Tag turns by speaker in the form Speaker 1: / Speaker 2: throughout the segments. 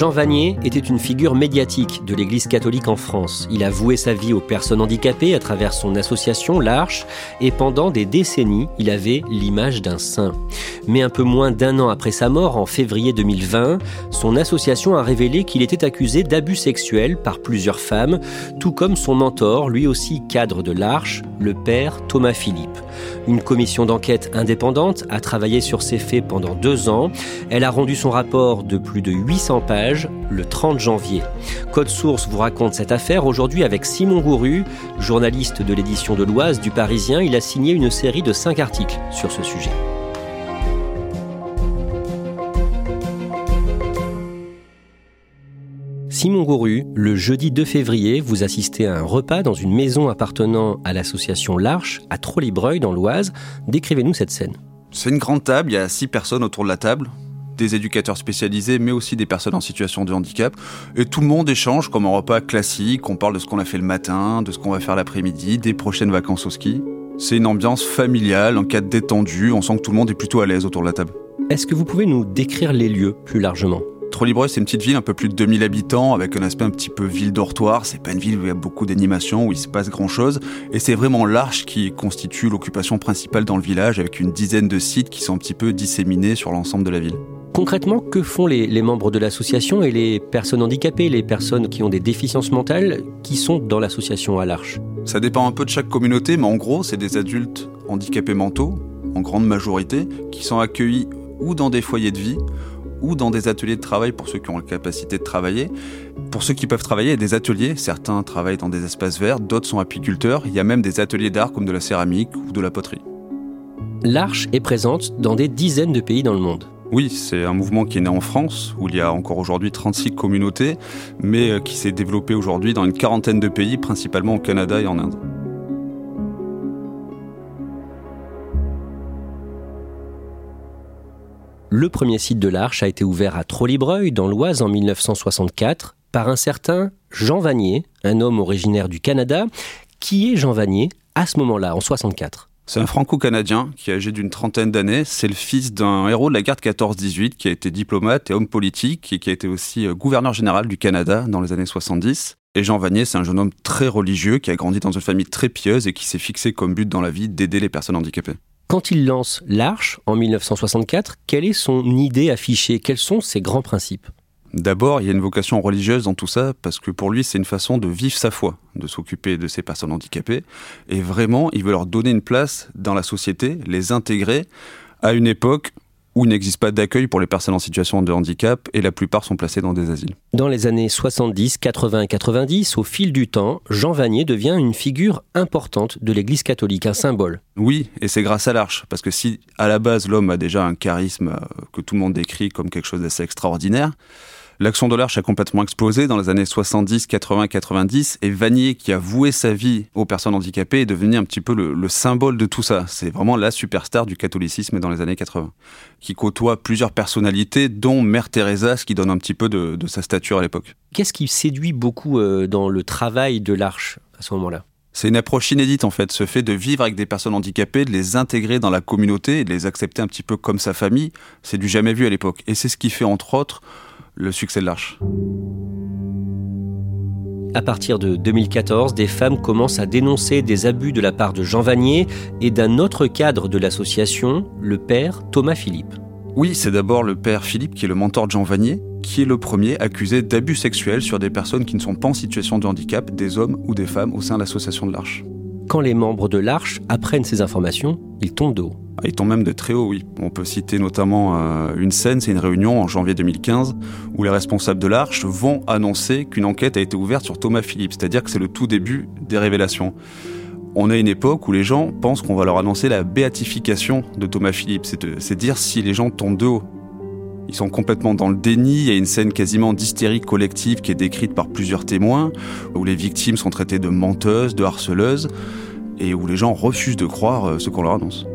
Speaker 1: Jean Vanier était une figure médiatique de l'Église catholique en France. Il a voué sa vie aux personnes handicapées à travers son association L'Arche et pendant des décennies, il avait l'image d'un saint. Mais un peu moins d'un an après sa mort, en février 2020, son association a révélé qu'il était accusé d'abus sexuels par plusieurs femmes, tout comme son mentor, lui aussi cadre de l'Arche, le père Thomas Philippe. Une commission d'enquête indépendante a travaillé sur ces faits pendant deux ans. Elle a rendu son rapport de plus de 800 pages le 30 janvier. Code Source vous raconte cette affaire aujourd'hui avec Simon Gouru, journaliste de l'édition de l'Oise du Parisien. Il a signé une série de cinq articles sur ce sujet. Simon Gouru, le jeudi 2 février, vous assistez à un repas dans une maison appartenant à l'association L'Arche, à Trollibreuil, dans l'Oise. Décrivez-nous cette scène.
Speaker 2: C'est une grande table, il y a six personnes autour de la table, des éducateurs spécialisés, mais aussi des personnes en situation de handicap. Et tout le monde échange comme un repas classique, on parle de ce qu'on a fait le matin, de ce qu'on va faire l'après-midi, des prochaines vacances au ski. C'est une ambiance familiale, un cadre détendu, on sent que tout le monde est plutôt à l'aise autour de la table.
Speaker 1: Est-ce que vous pouvez nous décrire les lieux plus largement?
Speaker 2: Trollibreuil, c'est une petite ville, un peu plus de 2000 habitants, avec un aspect un petit peu ville-dortoir. C'est pas une ville où il y a beaucoup d'animation, où il se passe grand chose. Et c'est vraiment l'Arche qui constitue l'occupation principale dans le village, avec une dizaine de sites qui sont un petit peu disséminés sur l'ensemble de la ville.
Speaker 1: Concrètement, que font les, les membres de l'association et les personnes handicapées, les personnes qui ont des déficiences mentales, qui sont dans l'association à l'Arche?
Speaker 2: Ça dépend un peu de chaque communauté, mais en gros, c'est des adultes handicapés mentaux, en grande majorité, qui sont accueillis ou dans des foyers de vie, ou dans des ateliers de travail pour ceux qui ont la capacité de travailler. Pour ceux qui peuvent travailler, il y a des ateliers. Certains travaillent dans des espaces verts, d'autres sont apiculteurs. Il y a même des ateliers d'art comme de la céramique ou de la poterie.
Speaker 1: L'Arche est présente dans des dizaines de pays dans le monde.
Speaker 2: Oui, c'est un mouvement qui est né en France, où il y a encore aujourd'hui 36 communautés, mais qui s'est développé aujourd'hui dans une quarantaine de pays, principalement au Canada et en Inde.
Speaker 1: Le premier site de l'Arche a été ouvert à Trollibreuil, dans l'Oise, en 1964, par un certain Jean Vanier, un homme originaire du Canada. Qui est Jean Vanier à ce moment-là, en 64
Speaker 2: c'est un franco-canadien qui est âgé d'une trentaine d'années. C'est le fils d'un héros de la guerre de 14-18 qui a été diplomate et homme politique et qui a été aussi gouverneur général du Canada dans les années 70. Et Jean Vanier, c'est un jeune homme très religieux qui a grandi dans une famille très pieuse et qui s'est fixé comme but dans la vie d'aider les personnes handicapées.
Speaker 1: Quand il lance l'Arche en 1964, quelle est son idée affichée? Quels sont ses grands principes?
Speaker 2: D'abord, il y a une vocation religieuse dans tout ça, parce que pour lui, c'est une façon de vivre sa foi, de s'occuper de ces personnes handicapées. Et vraiment, il veut leur donner une place dans la société, les intégrer à une époque où il n'existe pas d'accueil pour les personnes en situation de handicap et la plupart sont placées dans des asiles.
Speaker 1: Dans les années 70, 80 et 90, au fil du temps, Jean Vanier devient une figure importante de l'Église catholique, un symbole.
Speaker 2: Oui, et c'est grâce à l'Arche, parce que si à la base l'homme a déjà un charisme que tout le monde décrit comme quelque chose d'assez extraordinaire, L'action de l'Arche a complètement explosé dans les années 70, 80, 90, et Vanier, qui a voué sa vie aux personnes handicapées, est devenu un petit peu le, le symbole de tout ça. C'est vraiment la superstar du catholicisme dans les années 80, qui côtoie plusieurs personnalités, dont Mère Teresa, ce qui donne un petit peu de, de sa stature à l'époque.
Speaker 1: Qu'est-ce qui séduit beaucoup euh, dans le travail de l'Arche à ce moment-là?
Speaker 2: C'est une approche inédite en fait, ce fait de vivre avec des personnes handicapées, de les intégrer dans la communauté de les accepter un petit peu comme sa famille, c'est du jamais vu à l'époque. Et c'est ce qui fait entre autres le succès de l'Arche.
Speaker 1: À partir de 2014, des femmes commencent à dénoncer des abus de la part de Jean Vanier et d'un autre cadre de l'association, le père Thomas Philippe.
Speaker 2: Oui, c'est d'abord le père Philippe qui est le mentor de Jean Vanier, qui est le premier accusé d'abus sexuels sur des personnes qui ne sont pas en situation de handicap, des hommes ou des femmes au sein de l'association de l'Arche.
Speaker 1: Quand les membres de l'Arche apprennent ces informations, ils tombent de haut.
Speaker 2: Ah, ils tombent même de très haut, oui. On peut citer notamment euh, une scène, c'est une réunion en janvier 2015, où les responsables de l'Arche vont annoncer qu'une enquête a été ouverte sur Thomas Philippe, c'est-à-dire que c'est le tout début des révélations on a une époque où les gens pensent qu'on va leur annoncer la béatification de Thomas Philippe. C'est dire si les gens tombent de haut. Ils sont complètement dans le déni. Il y a une scène quasiment d'hystérie collective qui est décrite par plusieurs témoins, où les victimes sont traitées de menteuses, de harceleuses, et où les gens refusent de croire euh, ce qu'on leur annonce.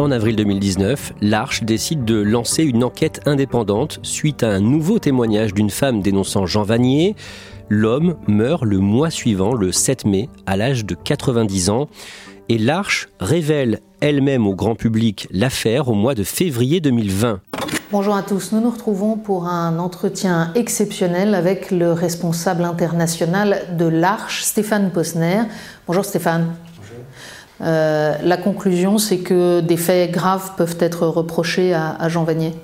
Speaker 1: En avril 2019, l'Arche décide de lancer une enquête indépendante suite à un nouveau témoignage d'une femme dénonçant Jean Vanier. L'homme meurt le mois suivant, le 7 mai, à l'âge de 90 ans. Et l'Arche révèle elle-même au grand public l'affaire au mois de février 2020.
Speaker 3: Bonjour à tous, nous nous retrouvons pour un entretien exceptionnel avec le responsable international de l'Arche, Stéphane Posner. Bonjour Stéphane. Euh, la conclusion, c'est que des faits graves peuvent être reprochés à Jean Vanier.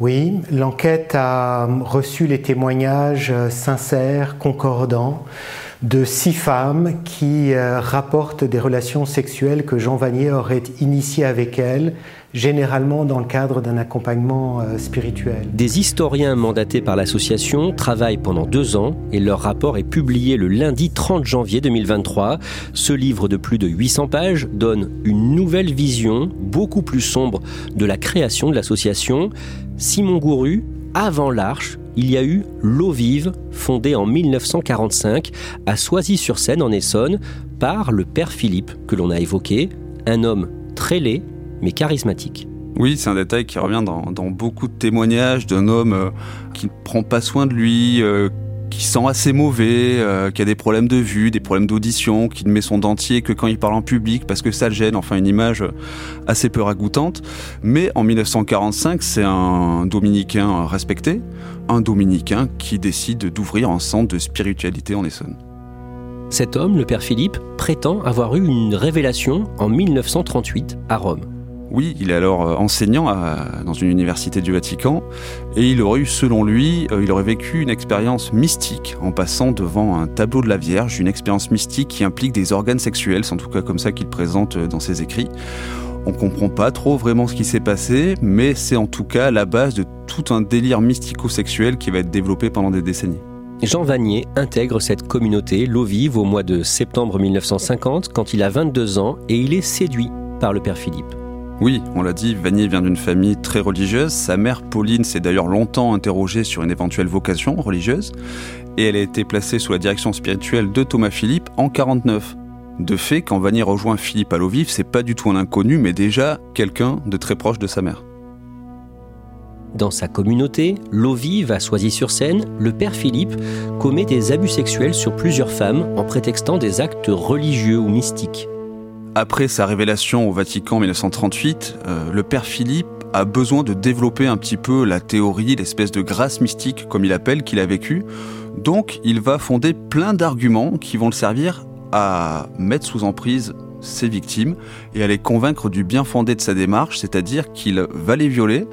Speaker 4: Oui, l'enquête a reçu les témoignages sincères, concordants, de six femmes qui euh, rapportent des relations sexuelles que Jean Vanier aurait initiées avec elles, généralement dans le cadre d'un accompagnement euh, spirituel.
Speaker 1: Des historiens mandatés par l'association travaillent pendant deux ans et leur rapport est publié le lundi 30 janvier 2023. Ce livre de plus de 800 pages donne une nouvelle vision, beaucoup plus sombre, de la création de l'association. Simon Gouru, avant l'Arche, il y a eu L'eau vive, fondée en 1945 à Soisy-sur-Seine en Essonne par le père Philippe que l'on a évoqué, un homme très laid mais charismatique.
Speaker 2: Oui, c'est un détail qui revient dans, beaucoup de témoignages d'un homme euh, qui ne prend pas soin de lui, euh, qui sent assez mauvais, euh, qui a des problèmes de vue, des problèmes d'audition, qui ne met son dentier que quand il parle en public parce que ça le gêne, enfin une image assez peu ragoûtante. Mais en 1945, c'est un dominicain respecté, un dominicain qui décide d'ouvrir un centre de spiritualité en Essonne.
Speaker 1: Cet homme, le père Philippe, prétend avoir eu une révélation en 1938 à Rome.
Speaker 2: Oui, il est alors euh, enseignant dans une université du Vatican et il aurait eu, selon lui, euh, il aurait vécu une expérience mystique en passant devant un tableau de la Vierge, une expérience mystique qui implique des organes sexuels, c'est en tout cas comme ça qu'il présente euh, dans ses écrits. On comprend pas trop vraiment ce qui s'est passé, mais c'est en tout cas la base de tout un délire mystico-sexuel qui va être développé pendant des décennies.
Speaker 1: Jean Vanier intègre cette communauté, l'eau vive, au mois de septembre 1950, quand il a 22 ans, et il est séduit par le père Philippe.
Speaker 2: Oui, on l'a dit, Vanier vient d'une famille très religieuse. Sa mère, Pauline, s'est d'ailleurs longtemps interrogée sur une éventuelle vocation religieuse. Et elle a été placée sous la direction spirituelle de Thomas Philippe en 49. De fait, quand Vanier rejoint Philippe à l'eau vive, c'est pas du tout un inconnu, mais déjà quelqu'un de très proche de sa mère.
Speaker 1: Dans sa communauté, l'eau vive à Soisy-sur-Seine, le père Philippe commet des abus sexuels sur plusieurs femmes en prétextant des actes religieux ou mystiques.
Speaker 2: Après sa révélation au Vatican en 1938, euh, le père Philippe a besoin de développer un petit peu la théorie, l'espèce de grâce mystique, comme il appelle, qu'il a vécu. Donc, il va fonder plein d'arguments qui vont le servir à mettre sous emprise ses victimes et à les convaincre du bien fondé de sa démarche, c'est-à-dire qu'il va les violer,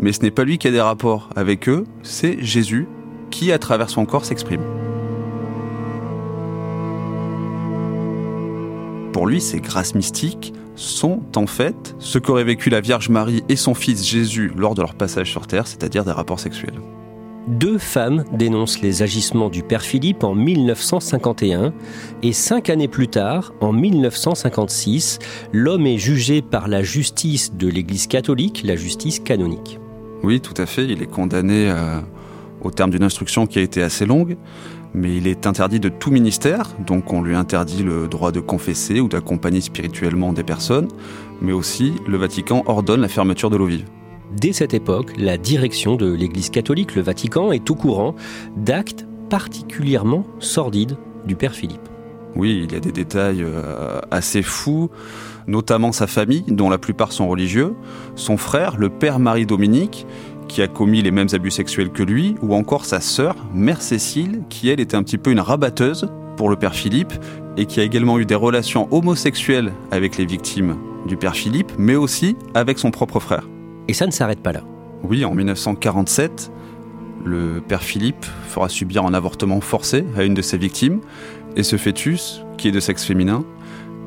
Speaker 2: mais ce n'est pas lui qui a des rapports avec eux, c'est Jésus qui, à travers son corps, s'exprime. Pour lui, ces grâces mystiques sont en fait ce qu'auraient vécu la Vierge Marie et son fils Jésus lors de leur passage sur Terre, c'est-à-dire des rapports sexuels.
Speaker 1: Deux femmes dénoncent les agissements du père Philippe en 1951 et cinq années plus tard, en 1956, l'homme est jugé par la justice de l'Église catholique, la justice canonique.
Speaker 2: Oui, tout à fait. Il est condamné euh, au terme d'une instruction qui a été assez longue mais il est interdit de tout ministère, donc on lui interdit le droit de confesser ou d'accompagner spirituellement des personnes, mais aussi le Vatican ordonne la fermeture de l'eau vive.
Speaker 1: Dès cette époque, la direction de l'Église catholique, le Vatican, est au courant d'actes particulièrement sordides du Père Philippe.
Speaker 2: Oui, il y a des détails euh, assez fous, notamment sa famille, dont la plupart sont religieux, son frère, le père Marie-Dominique, qui a commis les mêmes abus sexuels que lui, ou encore sa sœur, Mère Cécile, qui elle était un petit peu une rabatteuse pour le père Philippe, et qui a également eu des relations homosexuelles avec les victimes du père Philippe, mais aussi avec son propre frère.
Speaker 1: Et ça ne s'arrête pas là.
Speaker 2: Oui, en 1947, le père Philippe fera subir un avortement forcé à une de ses victimes, et ce fœtus, qui est de sexe féminin,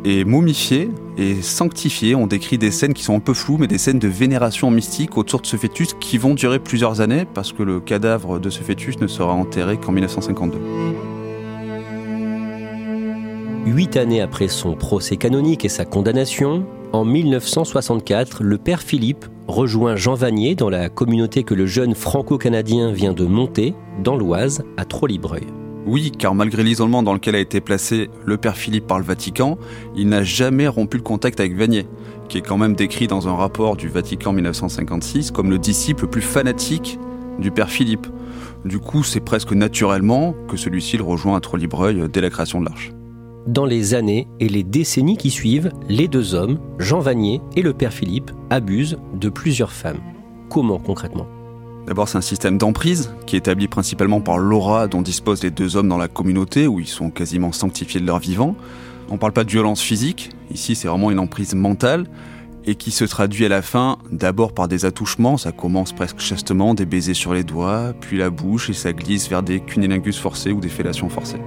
Speaker 2: est momifié et sanctifié. On décrit des scènes qui sont un peu floues, mais des scènes de vénération mystique autour de ce fœtus qui vont durer plusieurs années, parce que le cadavre de ce fœtus ne sera enterré qu'en 1952.
Speaker 1: Huit années après son procès canonique et sa condamnation, en 1964, le père Philippe rejoint Jean Vanier dans la communauté que le jeune franco-canadien vient de monter, dans l'Oise, à Trollibreuil.
Speaker 2: Oui, car malgré l'isolement dans lequel a été placé le père Philippe par le Vatican, il n'a jamais rompu le contact avec Vanier, qui est quand même décrit dans un rapport du Vatican 1956 comme le disciple le plus fanatique du père Philippe. Du coup, c'est presque naturellement que celui-ci le rejoint à Trollibreuil dès la création de l'Arche.
Speaker 1: Dans les années et les décennies qui suivent, les deux hommes, Jean Vanier et le père Philippe, abusent de plusieurs femmes. Comment concrètement?
Speaker 2: D'abord, c'est un système d'emprise qui est établi principalement par l'aura dont disposent les deux hommes dans la communauté, où ils sont quasiment sanctifiés de leur vivant. On ne parle pas de violence physique, ici c'est vraiment une emprise mentale, et qui se traduit à la fin d'abord par des attouchements, ça commence presque chastement, des baisers sur les doigts, puis la bouche, et ça glisse vers des cunilingus forcés ou des fellations forcées.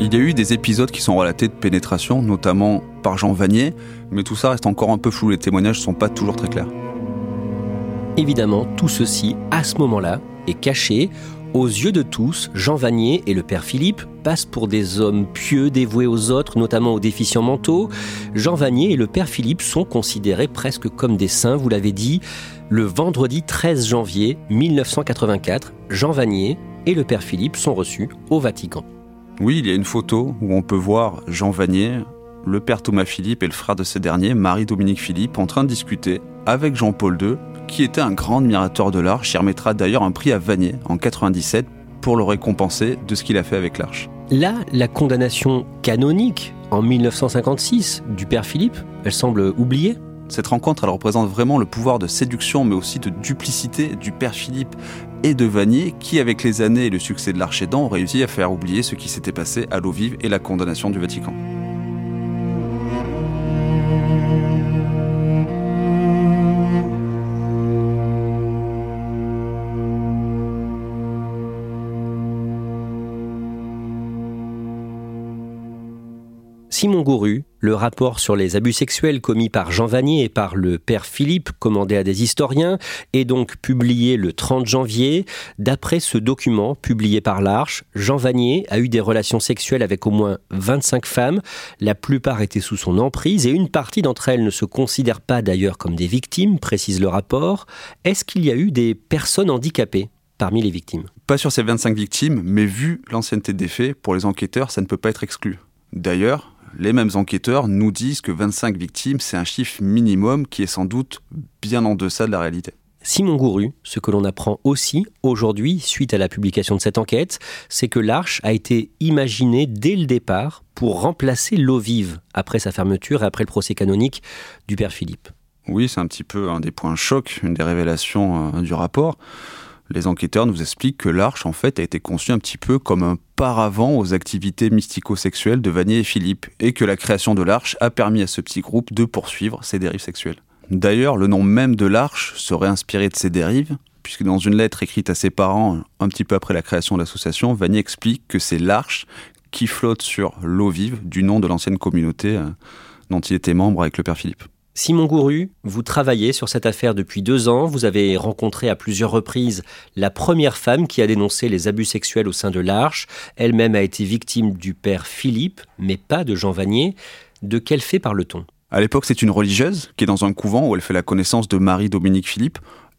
Speaker 2: Il y a eu des épisodes qui sont relatés de pénétration, notamment par Jean Vanier, mais tout ça reste encore un peu flou, les témoignages ne sont pas toujours très clairs.
Speaker 1: Évidemment, tout ceci, à ce moment-là, est caché. Aux yeux de tous, Jean Vanier et le père Philippe passent pour des hommes pieux dévoués aux autres, notamment aux déficients mentaux. Jean Vanier et le père Philippe sont considérés presque comme des saints, vous l'avez dit. Le vendredi 13 janvier 1984, Jean Vanier et le père Philippe sont reçus au Vatican.
Speaker 2: Oui, il y a une photo où on peut voir Jean Vanier, le père Thomas Philippe et le frère de ce dernier, Marie-Dominique Philippe, en train de discuter avec Jean-Paul II, qui était un grand admirateur de l'Arche. Il remettra d'ailleurs un prix à Vanier en 97 pour le récompenser de ce qu'il a fait avec l'Arche.
Speaker 1: Là, la condamnation canonique en 1956 du père Philippe, elle semble oubliée.
Speaker 2: Cette rencontre, elle représente vraiment le pouvoir de séduction, mais aussi de duplicité du père Philippe et de Vanier, qui, avec les années et le succès de l'Archédan, ont réussi à faire oublier ce qui s'était passé à l'eau vive et la condamnation du Vatican.
Speaker 1: Simon Gouru, le rapport sur les abus sexuels commis par Jean Vanier et par le père Philippe, commandé à des historiens, est donc publié le 30 janvier. D'après ce document publié par l'Arche, Jean Vanier a eu des relations sexuelles avec au moins 25 femmes. La plupart étaient sous son emprise et une partie d'entre elles ne se considèrent pas d'ailleurs comme des victimes, précise le rapport. Est-ce qu'il y a eu des personnes handicapées parmi les victimes?
Speaker 2: Pas sur ces 25 victimes, mais vu l'ancienneté des faits, pour les enquêteurs, ça ne peut pas être exclu. D'ailleurs, les mêmes enquêteurs nous disent que 25 victimes, c'est un chiffre minimum qui est sans doute bien en deçà de la réalité.
Speaker 1: Simon Gouru, ce que l'on apprend aussi aujourd'hui, suite à la publication de cette enquête, c'est que l'arche a été imaginée dès le départ pour remplacer l'eau vive après sa fermeture et après le procès canonique du père Philippe.
Speaker 2: Oui, c'est un petit peu un des points chocs, une des révélations euh, du rapport les enquêteurs nous expliquent que l'arche en fait a été conçue un petit peu comme un paravent aux activités mystico-sexuelles de Vanier et Philippe, et que la création de l'arche a permis à ce petit groupe de poursuivre ses dérives sexuelles. D'ailleurs, le nom même de l'arche serait inspiré de ces dérives, puisque dans une lettre écrite à ses parents un petit peu après la création de l'association, Vanier explique que c'est l'arche qui flotte sur l'eau vive du nom de l'ancienne communauté euh, dont il était membre avec le père Philippe.
Speaker 1: Simon Gouru, vous travaillez sur cette affaire depuis deux ans. Vous avez rencontré à plusieurs reprises la première femme qui a dénoncé les abus sexuels au sein de l'Arche. Elle-même a été victime du père Philippe, mais pas de Jean Vanier. De quel fait parle-t-on?
Speaker 2: À l'époque, c'est une religieuse qui est dans un couvent où elle fait la connaissance de Marie-Dominique Philippe.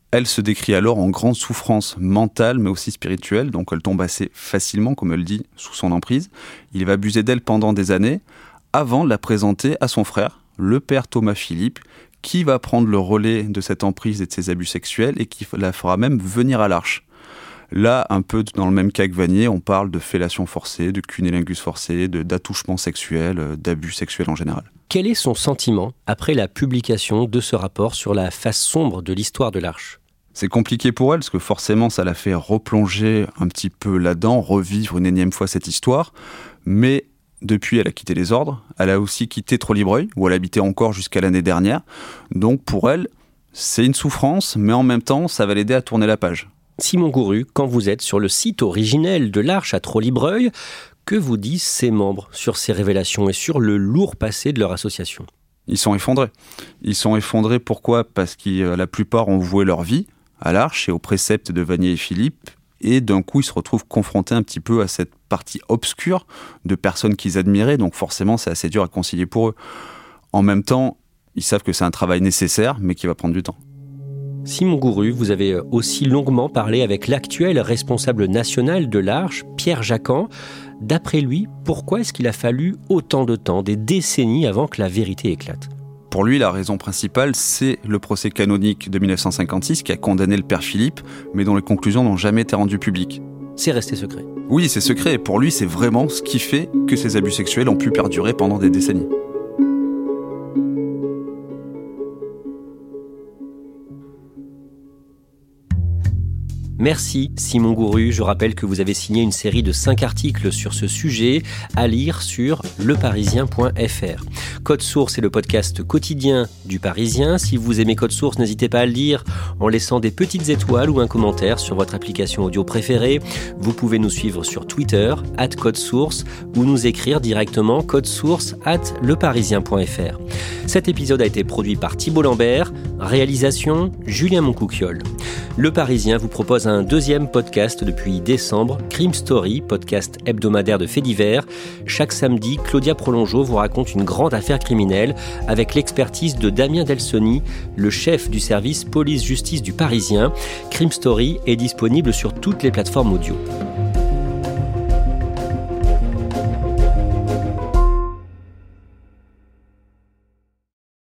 Speaker 2: Elle se décrit alors en grande souffrance mentale mais aussi spirituelle, donc elle tombe assez facilement, comme elle dit, sous son emprise. Il va abuser d'elle pendant des années avant de la présenter à son frère, le père Thomas Philippe, qui va prendre le relais de cette emprise et de ces abus sexuels et qui la fera même venir à l'arche. Là, un peu dans le même cas que Vanier, on parle de fellation forcée, de cunnilingus forcé, d'attouchement sexuel, euh, d'abus sexuels en général.
Speaker 1: Quel est son sentiment après la publication de ce rapport sur la face sombre de l'histoire de l'Arche?
Speaker 2: C'est compliqué pour elle parce que forcément ça la fait replonger un petit peu là-dedans, revivre une énième fois cette histoire. Mais depuis, elle a quitté les ordres. Elle a aussi quitté Trollibreuil, où elle habitait encore jusqu'à l'année dernière. Donc pour elle, c'est une souffrance, mais en même temps, ça va l'aider à tourner la page.
Speaker 1: Simon Gouru, quand vous êtes sur le site originel de l'Arche à Trollibreuil, que vous disent ses membres sur ces révélations et sur le lourd passé de leur association?
Speaker 2: Ils sont effondrés. Ils sont effondrés pourquoi? Parce que la plupart ont voué leur vie à l'Arche et aux préceptes de Vanier et Philippe, et d'un coup ils se retrouvent confrontés un petit peu à cette partie obscure de personnes qu'ils admiraient, donc forcément c'est assez dur à concilier pour eux. En même temps, ils savent que c'est un travail nécessaire, mais qui va prendre du temps.
Speaker 1: Simon Gouru, vous avez aussi longuement parlé avec l'actuel responsable national de l'Arche, Pierre Jacquan. D'après lui, pourquoi est-ce qu'il a fallu autant de temps, des décennies avant que la vérité éclate?
Speaker 2: Pour lui, la raison principale, c'est le procès canonique de 1956 qui a condamné le père Philippe, mais dont les conclusions n'ont jamais été rendues publiques.
Speaker 1: C'est resté secret.
Speaker 2: Oui, c'est secret, et pour lui, c'est vraiment ce qui fait que ces abus sexuels ont pu perdurer pendant des décennies.
Speaker 1: Merci Simon Gouru. Je rappelle que vous avez signé une série de 5 articles sur ce sujet à lire sur leparisien.fr. Code Source est le podcast quotidien du Parisien. Si vous aimez Code Source, n'hésitez pas à le lire en laissant des petites étoiles ou un commentaire sur votre application audio préférée. Vous pouvez nous suivre sur Twitter, at Code Source, ou nous écrire directement code source at leparisien.fr. Cet épisode a été produit par Thibault Lambert, réalisation Julien Moncouquiole. Le Parisien vous propose un deuxième podcast depuis décembre, Crime Story, podcast hebdomadaire de faits divers. Chaque samedi, Claudia Prolongeau vous raconte une grande affaire criminelle avec l'expertise de Damien Delsoni, le chef du service police-justice du Parisien. Crime Story est disponible sur toutes les plateformes audio.